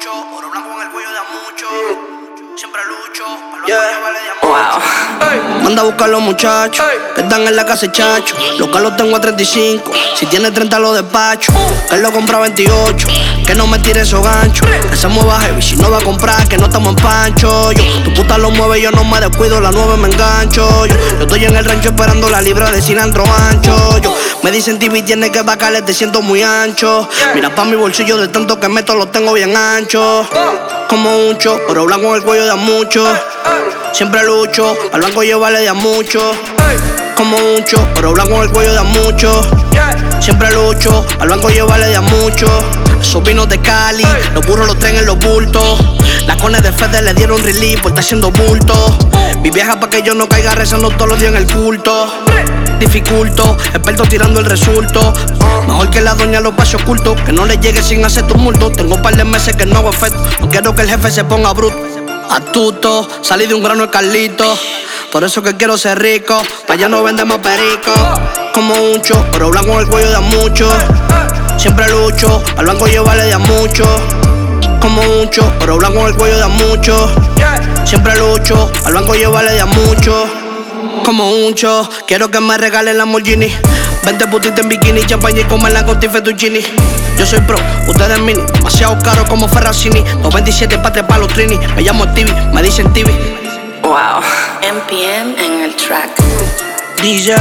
mucho, oro blanco en el cuello de a mucho. Siempre lucho, para Yeah. vale de mucho. Wow. Manda a buscar los muchachos que están en la casa de chacho. Los carros tengo a 35. Si tiene 30 lo despacho. Que él lo compra a 28. Que no me tire esos ganchos. Que se mueva heavy. Si no va a comprar, que no estamos en pancho. Yo, tu puta lo mueve, yo no me descuido. La nueve me engancho. Yo, yo estoy en el rancho esperando la libra de cilantro ancho. Yo, me dicen TV tiene que bajarle, te siento muy ancho. Mira pa' mi bolsillo de tanto que meto, lo tengo bien ancho. Como un cho, oro blanco en el cuello de a mucho. Siempre lucho, al blanco yo vale de a mucho. Como un cho, oro blanco en el cuello de a mucho. Siempre lucho, al blanco yo vale de a mucho. Esos vinos de Cali, los burros los traen en los bultos. Las cones de Fede le dieron relief, pues está haciendo bulto. Mi vieja pa' que yo no caiga rezando todos los días en el culto. Dificulto, experto tirando el resulto. Mejor que la doña los pasos ocultos, que no le llegue sin hacer tumulto. Tengo un par de meses que no hago efecto, no quiero que el jefe se ponga bruto. Astuto, salí de un grano de Carlito. Por eso que quiero ser rico, pa' allá no vendemos perico. Como un cho, oro blanco en el cuello de a mucho. Siempre lucho, al blanco yo vale de a mucho. Como un cho, oro blanco en el cuello de a mucho. Siempre lucho, al blanco yo vale de a mucho. Como un cho, quiero que me regalen Lamborghini. Vente putita en bikini, champaña y comerla con fettuccini. Yo soy pro, ustedes mini, demasiado caro como Ferracini. 227 pa' trepar los trini. Me llamo Stevie, me dicen TV. Wow. MPM en el track. DJ,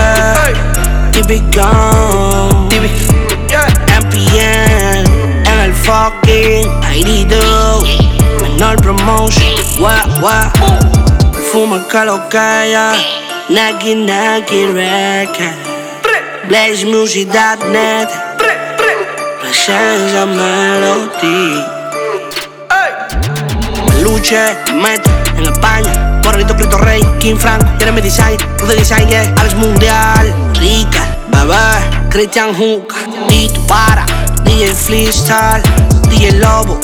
TV Gone, TV, MPN, en el fucking 82, menor promotion, wah, wah, perfume que lo calla, Nike, Nike Record, BlazeMusic.net, presencia melody. Luche, mete en España. Morrito, Cristo Rey, King Frank, Jeremy Design, Rude Design, yeah. Alex Mundial, Rica, Bebé, Christian Hook, Tito Para, DJ Freestyle, DJ Lobo,